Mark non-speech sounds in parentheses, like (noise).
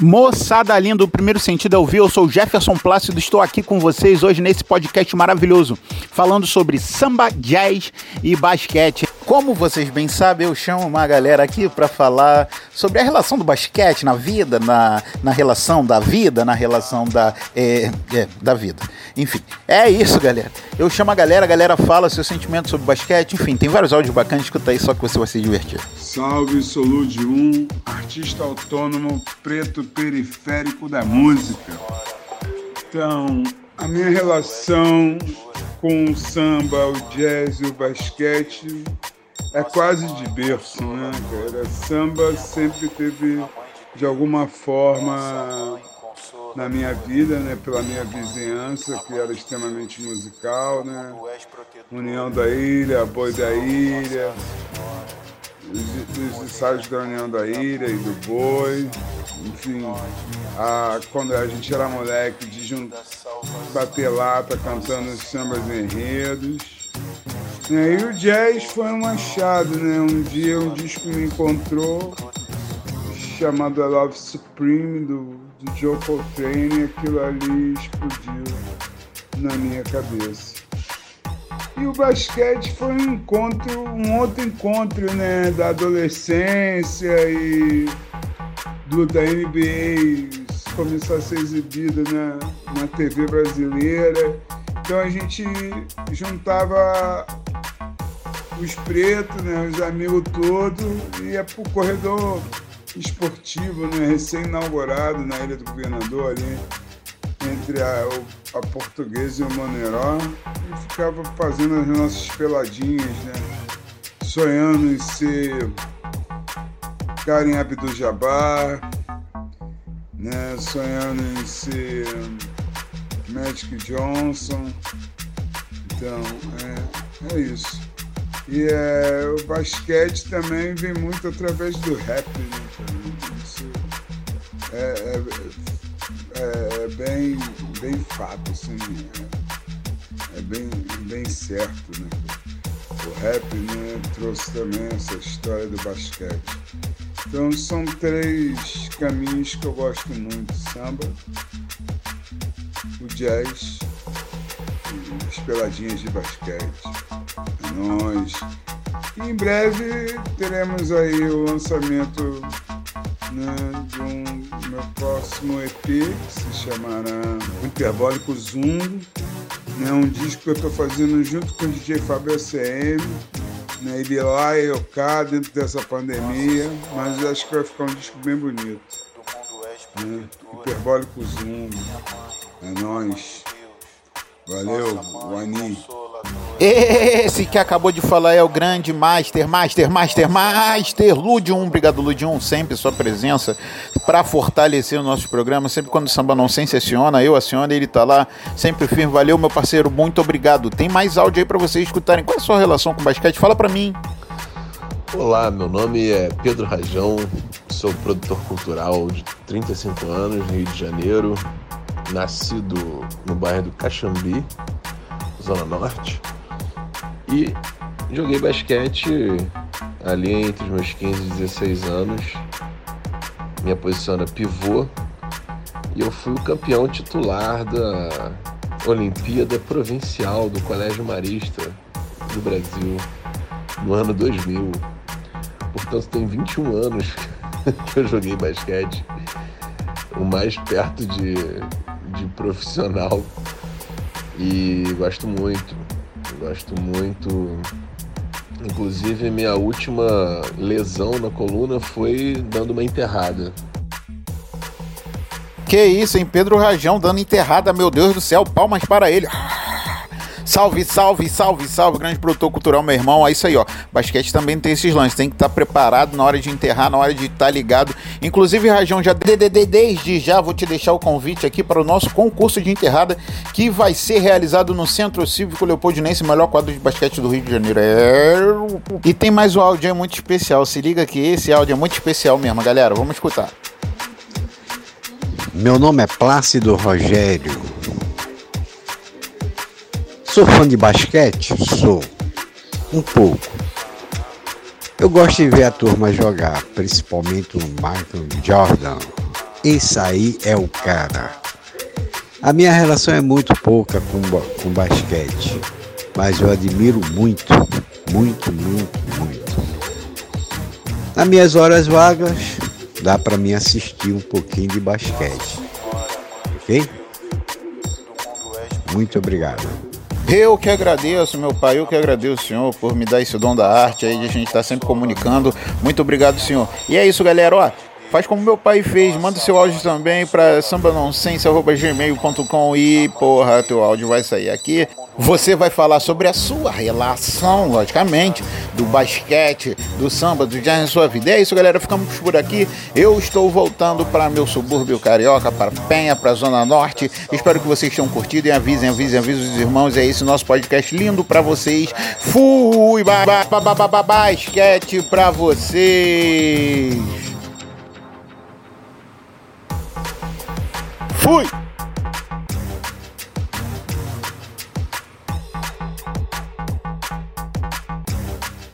Moçada linda, o primeiro sentido é ouvir. Eu sou Jefferson Plácido, estou aqui com vocês hoje nesse podcast maravilhoso, falando sobre samba, jazz e basquete. Como vocês bem sabem, eu chamo uma galera aqui para falar sobre a relação do basquete na vida, na, na relação da vida, na relação da, é, é, da vida. Enfim, é isso, galera. Eu chamo a galera, a galera fala seus sentimentos sobre basquete, enfim, tem vários áudios bacanas, escuta aí só que você vai se divertir. Salve, sou Lude 1, artista autônomo, preto periférico da música. Então, a minha relação com o samba, o jazz e o basquete é quase de berço, né, cara? Samba sempre teve, de alguma forma, na minha vida, né, pela minha vizinhança, que era extremamente musical, né? União da Ilha, Boi da Ilha, dos ensaios da União da Ilha e do Boi, enfim, a, quando a gente era moleque, de juntar, bater lata cantando os sambas enredos. E aí o jazz foi um achado, né? Um dia um disco me encontrou chamado I Love Supreme do, do Joe Coltrane e aquilo ali explodiu na minha cabeça. E o basquete foi um encontro, um outro encontro, né, da adolescência e do, da NBA começar a ser exibida na, na TV brasileira. Então a gente juntava os pretos, né, os amigos todos, e ia pro corredor esportivo, né, recém-inaugurado na Ilha do Governador ali entre a, a portuguesa e o Maneiró e ficava fazendo as nossas peladinhas, né? Sonhando em ser Karim Abdul-Jabbar, né? Sonhando em ser Magic Johnson. Então, é, é isso. E é, o basquete também vem muito através do rap, né? Isso é, é é, é bem, bem fato, assim, é, é, bem, bem certo, né? O rap né, trouxe também essa história do basquete. Então são três caminhos que eu gosto muito, samba, o jazz as peladinhas de basquete. É nóis. E em breve teremos aí o lançamento né, de um meu próximo EP que se chamará Hiperbólico Zoom. Né, um disco que eu estou fazendo junto com o DJ Fábio ACM. Né, ele lá e eu cá dentro dessa pandemia, mas acho que vai ficar um disco bem bonito. Né, Hiperbólico Zoom. É nóis. Valeu, Wani. Esse que acabou de falar é o grande Master, Master, Master, Master, Ludium. Obrigado, Ludium, sempre sua presença para fortalecer o nosso programa. Sempre quando o Samba não se aciona, eu aciono, ele tá lá, sempre firme. Valeu, meu parceiro, muito obrigado. Tem mais áudio aí para vocês escutarem. Qual é a sua relação com o basquete? Fala para mim. Olá, meu nome é Pedro Rajão, sou produtor cultural de 35 anos, Rio de Janeiro, nascido no bairro do Caxambi, Zona Norte. E joguei basquete ali entre os meus 15 e 16 anos. Minha posição era pivô. E eu fui o campeão titular da Olimpíada Provincial do Colégio Marista do Brasil no ano 2000. Portanto, tem 21 anos (laughs) que eu joguei basquete. O mais perto de, de profissional. E gosto muito. Gosto muito. Inclusive, minha última lesão na coluna foi dando uma enterrada. Que isso, hein? Pedro Rajão dando enterrada, meu Deus do céu, palmas para ele. Salve, salve, salve, salve, grande produtor cultural, meu irmão. É isso aí, ó. Basquete também tem esses lances. Tem que estar tá preparado na hora de enterrar, na hora de estar tá ligado. Inclusive, Rajão, já desde já vou te deixar o convite aqui para o nosso concurso de enterrada que vai ser realizado no Centro Cívico Leopoldinense, melhor quadro de basquete do Rio de Janeiro. É... E tem mais um áudio aí muito especial. Se liga que esse áudio é muito especial mesmo, galera. Vamos escutar. Meu nome é Plácido Rogério. Sou fã de basquete? Sou. Um pouco. Eu gosto de ver a turma jogar, principalmente o Michael Jordan, esse aí é o cara. A minha relação é muito pouca com, com basquete, mas eu admiro muito, muito, muito, muito. Nas minhas horas vagas, dá para mim assistir um pouquinho de basquete. Ok? Muito obrigado. Eu que agradeço, meu pai, eu que agradeço, senhor, por me dar esse dom da arte aí de a gente estar tá sempre comunicando. Muito obrigado, senhor. E é isso, galera, ó. Faz como meu pai fez, manda seu áudio também para sambanonsense.gmail.com e porra, teu áudio vai sair aqui. Você vai falar sobre a sua relação, logicamente, do basquete, do samba, do jazz na sua vida. É isso, galera. Ficamos por aqui. Eu estou voltando para meu subúrbio carioca, para Penha, para a Zona Norte. Espero que vocês tenham curtido e avisem, avisem, avisem os irmãos. É esse nosso podcast lindo para vocês. Fui! Ba, ba, ba, ba, ba, basquete para vocês! Fui!